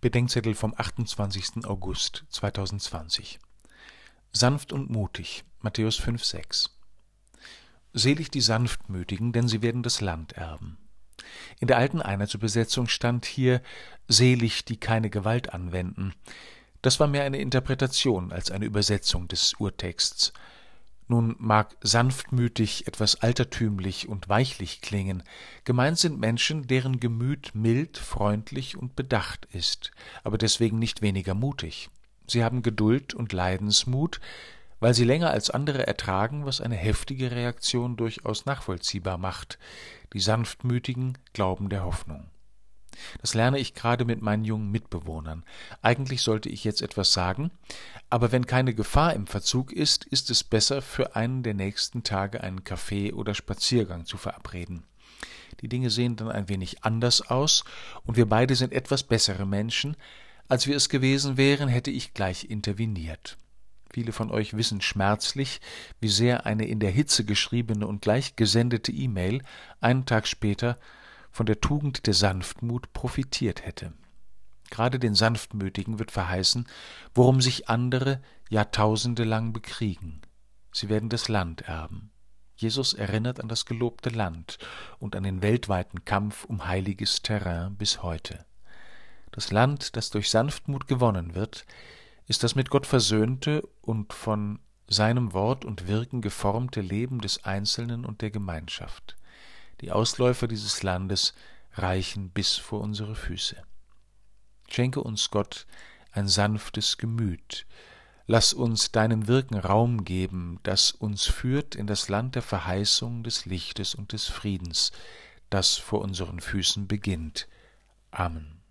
Bedenkzettel vom 28. August 2020. Sanft und mutig, Matthäus 5, 6. Selig die Sanftmütigen, denn sie werden das Land erben. In der alten Einheitsübersetzung stand hier selig, die keine Gewalt anwenden. Das war mehr eine Interpretation als eine Übersetzung des Urtexts. Nun mag sanftmütig etwas altertümlich und weichlich klingen, gemeint sind Menschen, deren Gemüt mild, freundlich und bedacht ist, aber deswegen nicht weniger mutig. Sie haben Geduld und Leidensmut, weil sie länger als andere ertragen, was eine heftige Reaktion durchaus nachvollziehbar macht. Die Sanftmütigen glauben der Hoffnung. Das lerne ich gerade mit meinen jungen Mitbewohnern. Eigentlich sollte ich jetzt etwas sagen, aber wenn keine Gefahr im Verzug ist, ist es besser, für einen der nächsten Tage einen Kaffee oder Spaziergang zu verabreden. Die Dinge sehen dann ein wenig anders aus, und wir beide sind etwas bessere Menschen. Als wir es gewesen wären, hätte ich gleich interveniert. Viele von euch wissen schmerzlich, wie sehr eine in der Hitze geschriebene und gleich gesendete E-Mail einen Tag später von der Tugend der Sanftmut profitiert hätte. Gerade den Sanftmütigen wird verheißen, worum sich andere Jahrtausende lang bekriegen. Sie werden das Land erben. Jesus erinnert an das gelobte Land und an den weltweiten Kampf um heiliges Terrain bis heute. Das Land, das durch Sanftmut gewonnen wird, ist das mit Gott versöhnte und von seinem Wort und Wirken geformte Leben des Einzelnen und der Gemeinschaft. Die Ausläufer dieses Landes reichen bis vor unsere Füße. Schenke uns, Gott, ein sanftes Gemüt. Lass uns deinem Wirken Raum geben, das uns führt in das Land der Verheißung, des Lichtes und des Friedens, das vor unseren Füßen beginnt. Amen.